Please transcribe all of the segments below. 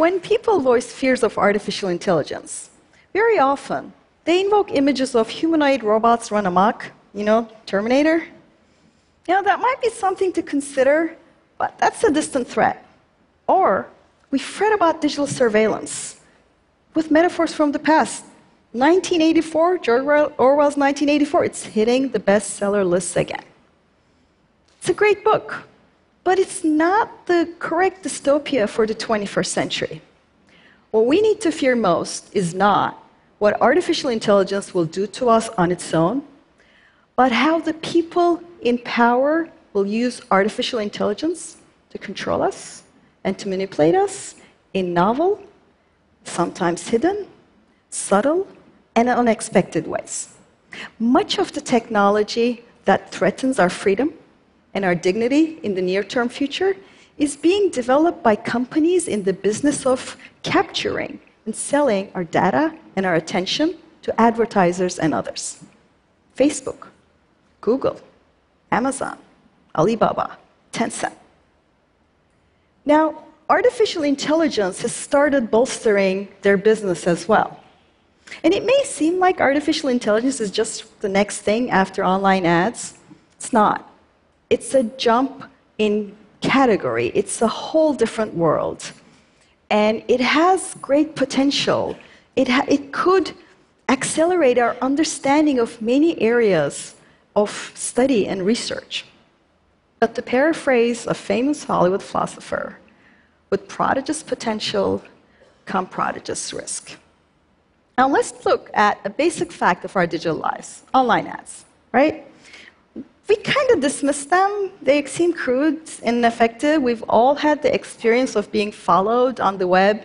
when people voice fears of artificial intelligence, very often they invoke images of humanoid robots run amok, you know, Terminator. You know, that might be something to consider, but that's a distant threat. Or we fret about digital surveillance with metaphors from the past. 1984, George Orwell's 1984, it's hitting the bestseller lists again. It's a great book, but it's not the correct dystopia for the 21st century. What we need to fear most is not what artificial intelligence will do to us on its own, but how the people in power will use artificial intelligence to control us and to manipulate us in novel, sometimes hidden, subtle, and unexpected ways. Much of the technology that threatens our freedom and our dignity in the near term future is being developed by companies in the business of capturing and selling our data and our attention to advertisers and others. Facebook, Google, Amazon, Alibaba, Tencent. Now, artificial intelligence has started bolstering their business as well. And it may seem like artificial intelligence is just the next thing after online ads. It's not. It's a jump in category, it's a whole different world. And it has great potential. It, it could accelerate our understanding of many areas of study and research. But to paraphrase a famous Hollywood philosopher, with prodigious potential come prodigious risk. Now let's look at a basic fact of our digital lives online ads, right? We kind of dismiss them. They seem crude and ineffective. We've all had the experience of being followed on the web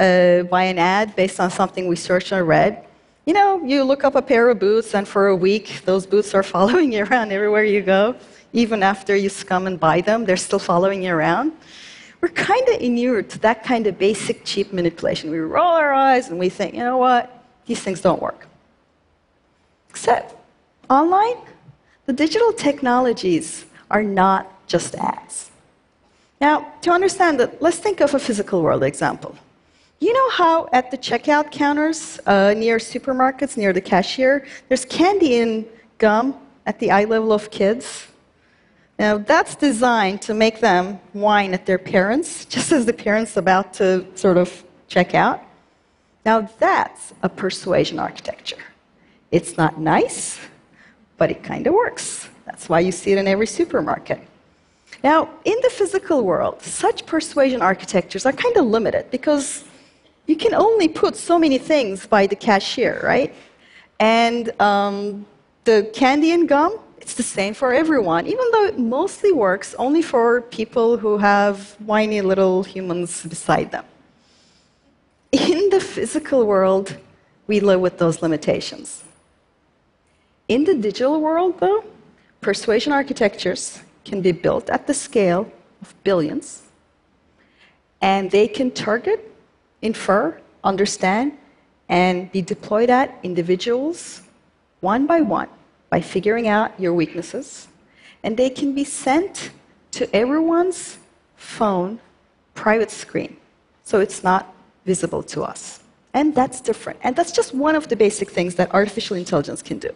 uh, by an ad based on something we searched or read. You know, you look up a pair of boots, and for a week, those boots are following you around everywhere you go. Even after you scum and buy them, they're still following you around we're kind of inured to that kind of basic, cheap manipulation. We roll our eyes and we think, you know what, these things don't work. Except online, the digital technologies are not just ads. Now, to understand that, let's think of a physical world example. You know how at the checkout counters uh, near supermarkets, near the cashier, there's candy and gum at the eye level of kids? Now, that's designed to make them whine at their parents, just as the parents about to sort of check out. Now, that's a persuasion architecture. It's not nice, but it kind of works. That's why you see it in every supermarket. Now, in the physical world, such persuasion architectures are kind of limited because you can only put so many things by the cashier, right? And um, the candy and gum, it's the same for everyone, even though it mostly works only for people who have whiny little humans beside them. In the physical world, we live with those limitations. In the digital world, though, persuasion architectures can be built at the scale of billions, and they can target, infer, understand, and be deployed at individuals one by one by figuring out your weaknesses, and they can be sent to everyone's phone private screen, so it's not visible to us. And that's different. And that's just one of the basic things that artificial intelligence can do.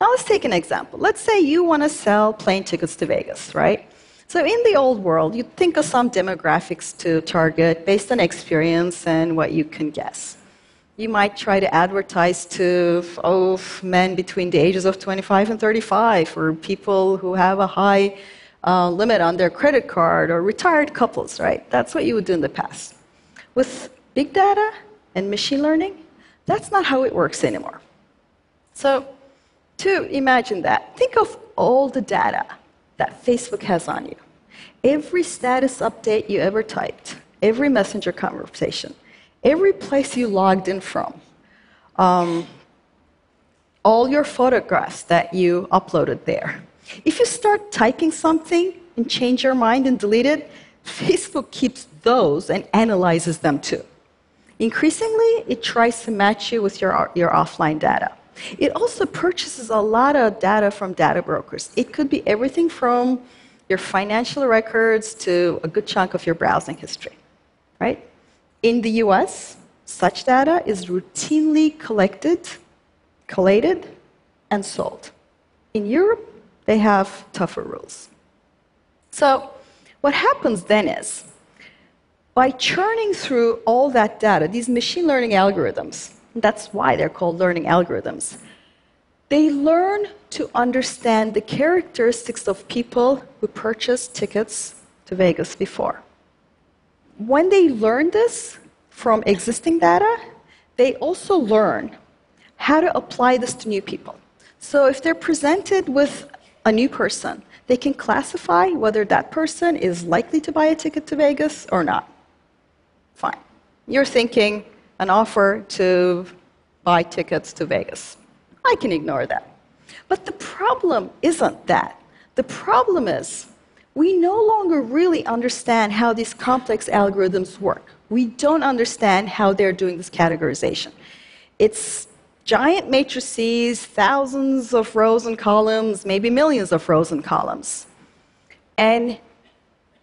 Now, let's take an example. Let's say you want to sell plane tickets to Vegas, right? So, in the old world, you'd think of some demographics to target based on experience and what you can guess you might try to advertise to oh, men between the ages of 25 and 35 or people who have a high uh, limit on their credit card or retired couples, right? That's what you would do in the past. With big data and machine learning, that's not how it works anymore. So, to imagine that, think of all the data that Facebook has on you. Every status update you ever typed, every messenger conversation, every place you logged in from, um, all your photographs that you uploaded there. If you start typing something and change your mind and delete it, Facebook keeps those and analyzes them too. Increasingly, it tries to match you with your, your offline data. It also purchases a lot of data from data brokers. It could be everything from your financial records to a good chunk of your browsing history, right? In the US, such data is routinely collected, collated, and sold. In Europe, they have tougher rules. So, what happens then is, by churning through all that data, these machine learning algorithms, that's why they're called learning algorithms, they learn to understand the characteristics of people who purchased tickets to Vegas before. When they learn this from existing data, they also learn how to apply this to new people. So if they're presented with a new person, they can classify whether that person is likely to buy a ticket to Vegas or not. Fine. You're thinking an offer to buy tickets to Vegas. I can ignore that. But the problem isn't that. The problem is we no longer really understand how these complex algorithms work. We don't understand how they're doing this categorization. It's giant matrices, thousands of rows and columns, maybe millions of rows and columns. And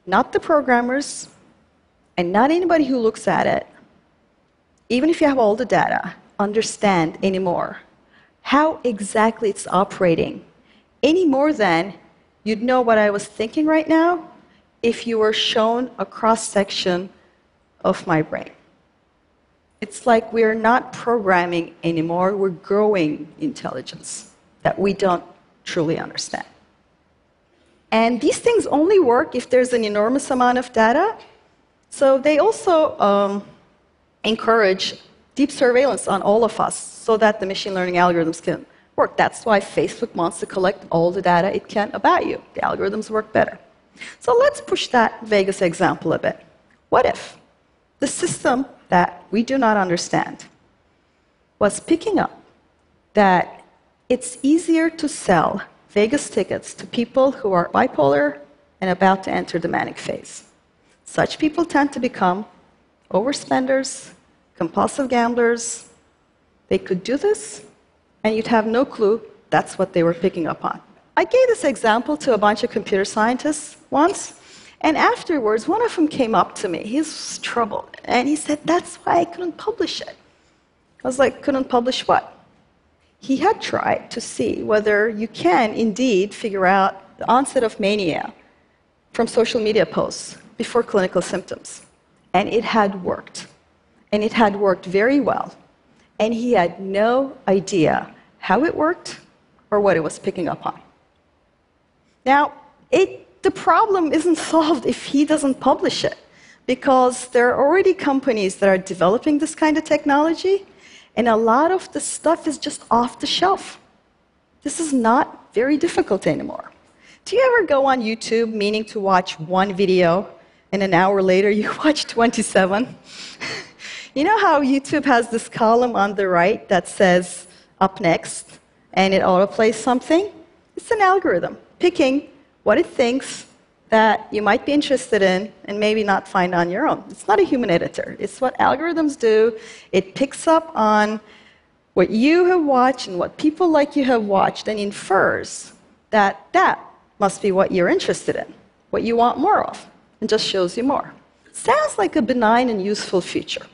not the programmers, and not anybody who looks at it, even if you have all the data, understand anymore how exactly it's operating any more than you'd know what I was thinking right now if you were shown a cross section of my brain. It's like we're not programming anymore, we're growing intelligence that we don't truly understand. And these things only work if there's an enormous amount of data. So they also um, encourage deep surveillance on all of us so that the machine learning algorithms can work. That's why Facebook wants to collect all the data it can about you. The algorithms work better. So let's push that Vegas example a bit. What if the system that we do not understand was picking up that it's easier to sell Vegas tickets to people who are bipolar and about to enter the manic phase? Such people tend to become overspenders, compulsive gamblers, they could do this, and you'd have no clue that's what they were picking up on. I gave this example to a bunch of computer scientists once, and afterwards, one of them came up to me. He was troubled, and he said, That's why I couldn't publish it. I was like, Couldn't publish what? He had tried to see whether you can indeed figure out the onset of mania from social media posts before clinical symptoms, and it had worked and it had worked very well. And he had no idea how it worked or what it was picking up on. Now, it, the problem isn't solved if he doesn't publish it, because there are already companies that are developing this kind of technology, and a lot of the stuff is just off the shelf. This is not very difficult anymore. Do you ever go on YouTube meaning to watch one video, and an hour later you watch 27? You know how YouTube has this column on the right that says up next and it autoplays something? It's an algorithm picking what it thinks that you might be interested in and maybe not find on your own. It's not a human editor, it's what algorithms do. It picks up on what you have watched and what people like you have watched and infers that that must be what you're interested in, what you want more of, and just shows you more. Sounds like a benign and useful feature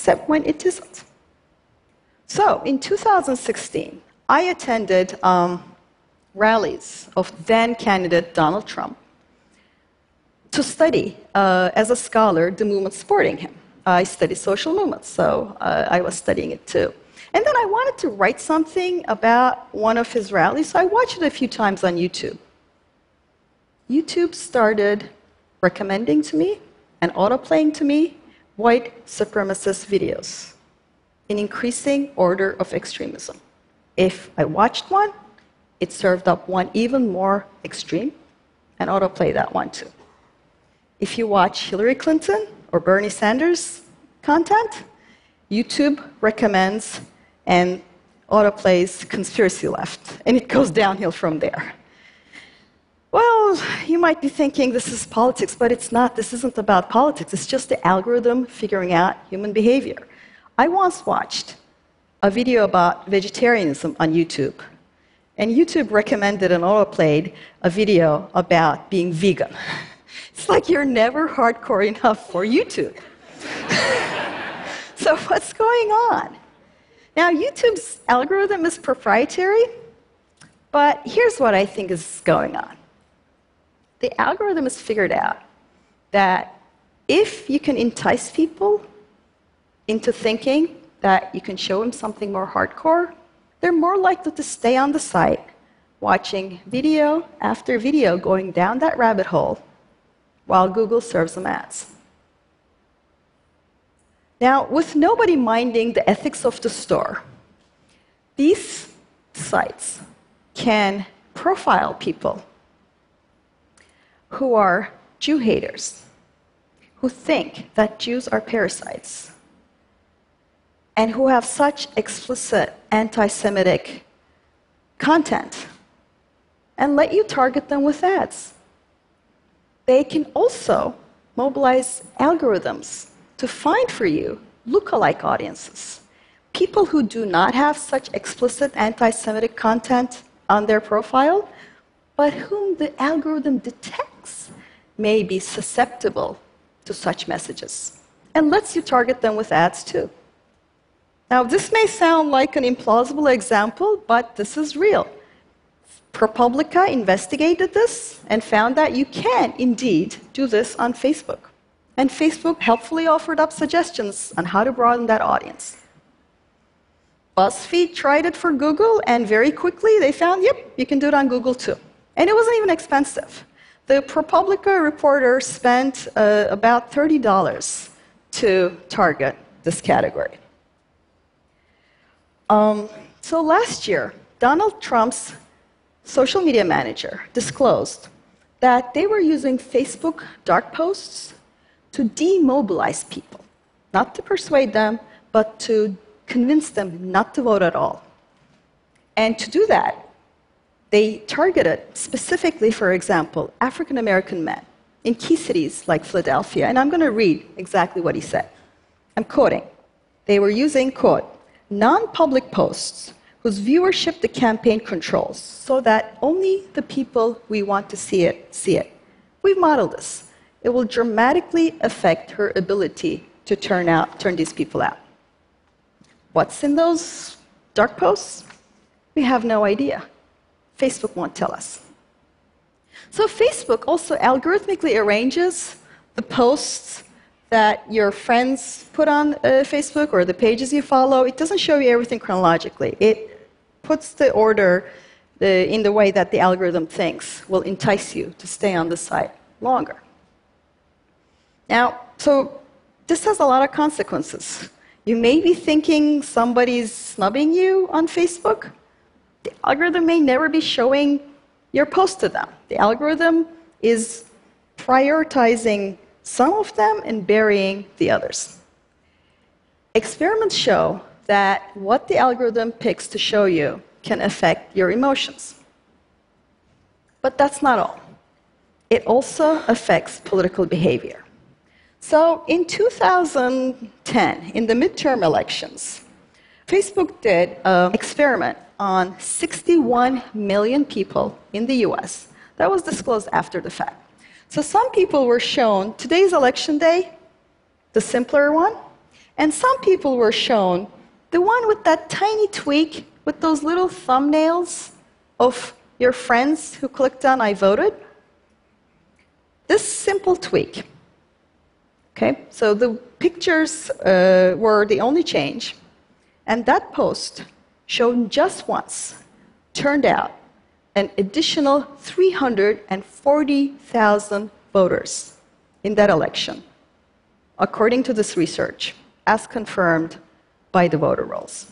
except when it isn't. So, in 2016, I attended um, rallies of then candidate Donald Trump to study, uh, as a scholar, the movement supporting him. I study social movements, so uh, I was studying it too. And then I wanted to write something about one of his rallies, so I watched it a few times on YouTube. YouTube started recommending to me and autoplaying to me white supremacist videos in increasing order of extremism. If I watched one, it served up one even more extreme, and autoplay that one too. If you watch Hillary Clinton or Bernie Sanders content, YouTube recommends and autoplays conspiracy left, and it goes downhill from there. Well, you might be thinking this is politics, but it's not. This isn't about politics. It's just the algorithm figuring out human behavior. I once watched a video about vegetarianism on YouTube, and YouTube recommended and autoplayed a video about being vegan. It's like you're never hardcore enough for YouTube. so, what's going on? Now, YouTube's algorithm is proprietary, but here's what I think is going on the algorithm has figured out that if you can entice people into thinking that you can show them something more hardcore, they're more likely to stay on the site watching video after video going down that rabbit hole while Google serves them ads. Now, with nobody minding the ethics of the store, these sites can profile people who are Jew haters, who think that Jews are parasites, and who have such explicit anti Semitic content, and let you target them with ads. They can also mobilize algorithms to find for you lookalike audiences. People who do not have such explicit anti Semitic content on their profile, but whom the algorithm detects may be susceptible to such messages and lets you target them with ads too. Now, this may sound like an implausible example, but this is real. ProPublica investigated this and found that you can indeed do this on Facebook. And Facebook helpfully offered up suggestions on how to broaden that audience. BuzzFeed tried it for Google, and very quickly they found, yep, you can do it on Google too. And it wasn't even expensive. The ProPublica reporter spent uh, about $30 to target this category. Um, so last year, Donald Trump's social media manager disclosed that they were using Facebook dark posts to demobilize people, not to persuade them, but to convince them not to vote at all. And to do that, they targeted specifically, for example, African American men in key cities like Philadelphia. And I'm going to read exactly what he said. I'm quoting. They were using, quote, non public posts whose viewership the campaign controls so that only the people we want to see it see it. We've modeled this. It will dramatically affect her ability to turn out turn these people out. What's in those dark posts? We have no idea. Facebook won't tell us. So, Facebook also algorithmically arranges the posts that your friends put on uh, Facebook or the pages you follow. It doesn't show you everything chronologically, it puts the order the, in the way that the algorithm thinks will entice you to stay on the site longer. Now, so this has a lot of consequences. You may be thinking somebody's snubbing you on Facebook. The algorithm may never be showing your post to them. The algorithm is prioritizing some of them and burying the others. Experiments show that what the algorithm picks to show you can affect your emotions. But that's not all. It also affects political behavior. So in 2010, in the midterm elections, Facebook did an experiment on 61 million people in the US. That was disclosed after the fact. So some people were shown today's election day, the simpler one, and some people were shown the one with that tiny tweak with those little thumbnails of your friends who clicked on I voted. This simple tweak Okay, so the pictures uh, were the only change, and that post, shown just once, turned out an additional 340,000 voters in that election, according to this research, as confirmed by the voter rolls.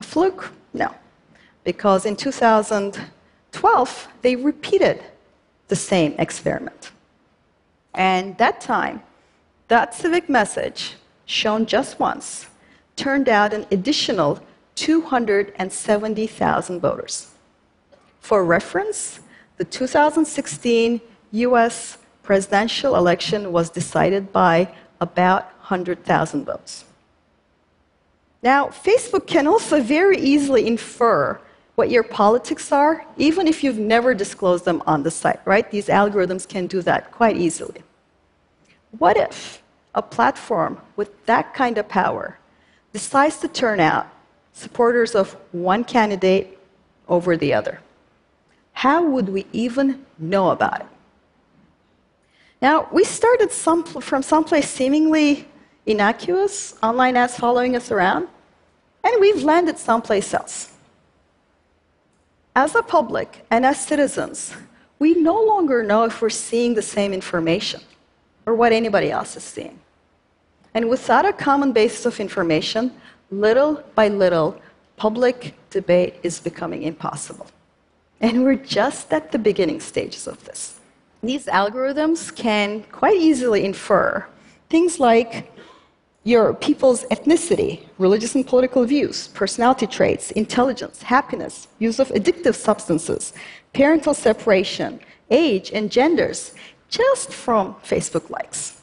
Fluke? No, because in 2012, they repeated the same experiment. And that time, that civic message, shown just once, turned out an additional 270,000 voters. For reference, the 2016 US presidential election was decided by about 100,000 votes. Now, Facebook can also very easily infer what your politics are, even if you've never disclosed them on the site, right? These algorithms can do that quite easily. What if a platform with that kind of power decides to turn out supporters of one candidate over the other? How would we even know about it? Now, we started some, from someplace seemingly innocuous, online ads following us around, and we've landed someplace else. As a public and as citizens, we no longer know if we're seeing the same information or what anybody else is seeing. And without a common basis of information, little by little, public debate is becoming impossible. And we're just at the beginning stages of this. These algorithms can quite easily infer things like your people's ethnicity, religious and political views, personality traits, intelligence, happiness, use of addictive substances, parental separation, age, and genders, just from Facebook likes.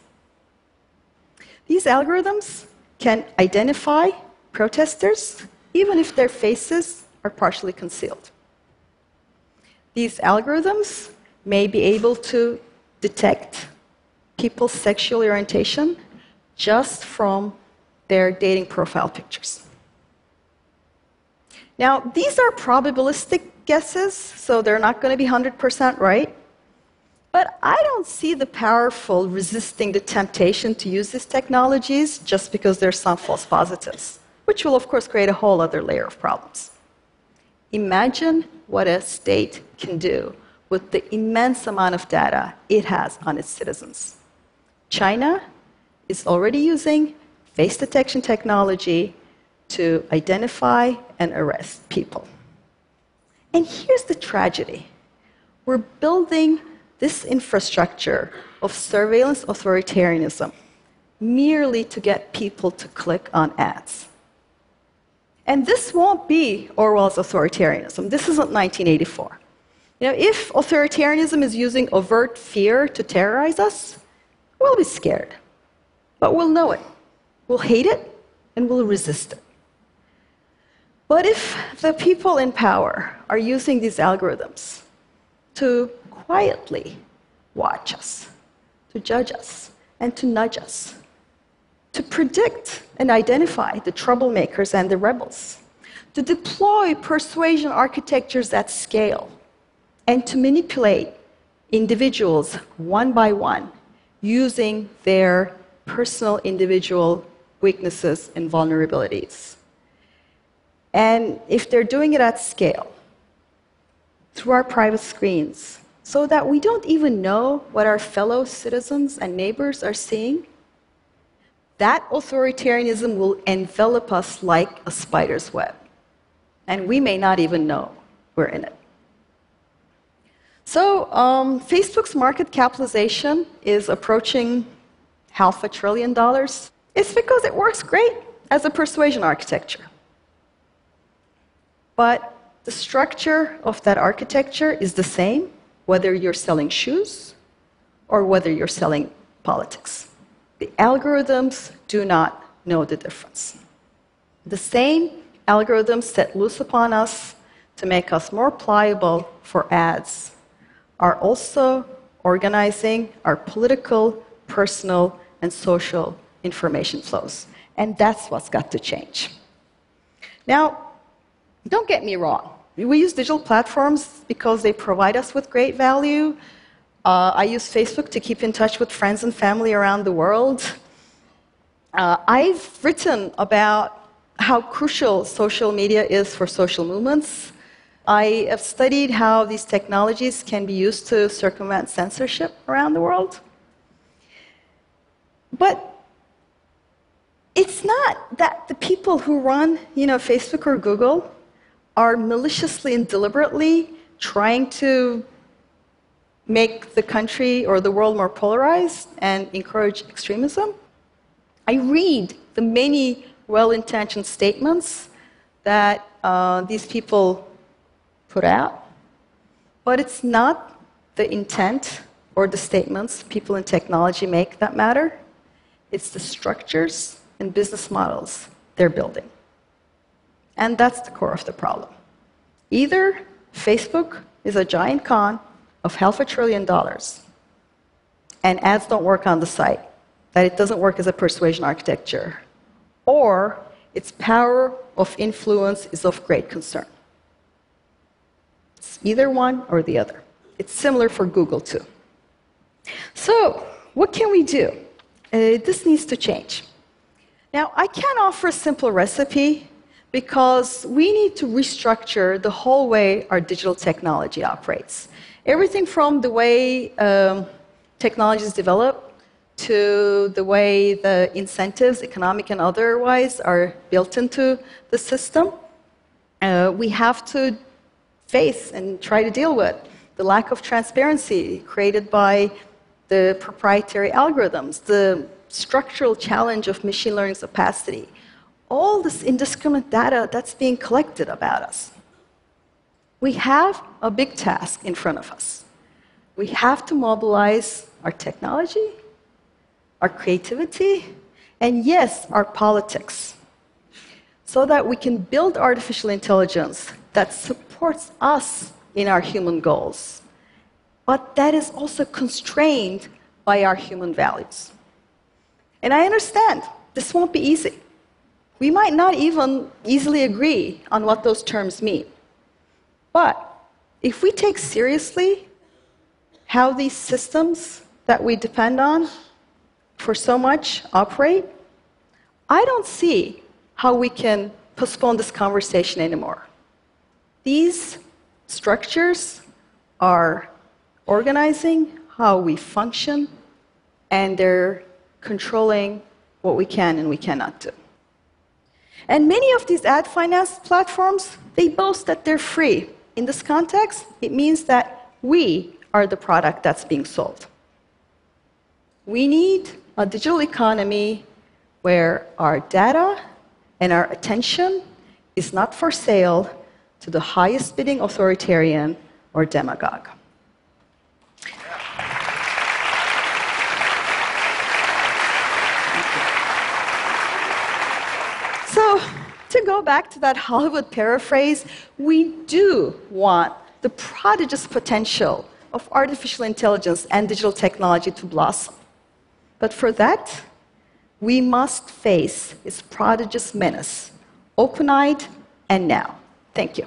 These algorithms can identify protesters even if their faces are partially concealed. These algorithms may be able to detect people's sexual orientation just from their dating profile pictures. Now, these are probabilistic guesses, so they're not going to be 100% right. But I don't see the powerful resisting the temptation to use these technologies just because there's some false positives, which will, of course, create a whole other layer of problems. Imagine what a state can do with the immense amount of data it has on its citizens. China is already using face detection technology to identify and arrest people. And here's the tragedy we're building this infrastructure of surveillance authoritarianism merely to get people to click on ads. And this won't be Orwell's authoritarianism. This isn't 1984. You know, if authoritarianism is using overt fear to terrorize us, we'll be scared. But we'll know it. We'll hate it and we'll resist it. But if the people in power are using these algorithms to quietly watch us, to judge us, and to nudge us, to predict and identify the troublemakers and the rebels, to deploy persuasion architectures at scale, and to manipulate individuals one by one using their personal individual weaknesses and vulnerabilities. And if they're doing it at scale, through our private screens, so that we don't even know what our fellow citizens and neighbors are seeing, that authoritarianism will envelop us like a spider's web. And we may not even know we're in it. So, um, Facebook's market capitalization is approaching half a trillion dollars. It's because it works great as a persuasion architecture. But the structure of that architecture is the same whether you're selling shoes or whether you're selling politics. The algorithms do not know the difference. The same algorithms set loose upon us to make us more pliable for ads are also organizing our political, personal, and social information flows. And that's what's got to change. Now, don't get me wrong. We use digital platforms because they provide us with great value. Uh, I use Facebook to keep in touch with friends and family around the world. Uh, I've written about how crucial social media is for social movements. I have studied how these technologies can be used to circumvent censorship around the world. But it's not that the people who run, you know, Facebook or Google are maliciously and deliberately trying to make the country or the world more polarized and encourage extremism. I read the many well intentioned statements that uh, these people put out, but it's not the intent or the statements people in technology make that matter, it's the structures and business models they're building. And that's the core of the problem. Either Facebook is a giant con of half a trillion dollars, and ads don't work on the site, that it doesn't work as a persuasion architecture, or its power of influence is of great concern. It's either one or the other. It's similar for Google, too. So, what can we do? Uh, this needs to change. Now, I can't offer a simple recipe because we need to restructure the whole way our digital technology operates. Everything from the way um, technology is developed to the way the incentives, economic and otherwise, are built into the system. Uh, we have to face and try to deal with the lack of transparency created by the proprietary algorithms, the structural challenge of machine learning's opacity, all this indiscriminate data that's being collected about us. We have a big task in front of us. We have to mobilize our technology, our creativity, and yes, our politics, so that we can build artificial intelligence that supports us in our human goals, but that is also constrained by our human values. And I understand this won't be easy. We might not even easily agree on what those terms mean. But if we take seriously how these systems that we depend on for so much operate, I don't see how we can postpone this conversation anymore. These structures are organizing how we function, and they're controlling what we can and we cannot do. And many of these ad finance platforms, they boast that they're free. In this context, it means that we are the product that's being sold. We need a digital economy where our data and our attention is not for sale to the highest bidding authoritarian or demagogue. So, to go back to that Hollywood paraphrase, we do want the prodigious potential of artificial intelligence and digital technology to blossom. But for that, we must face its prodigious menace, open eyed and now. Thank you.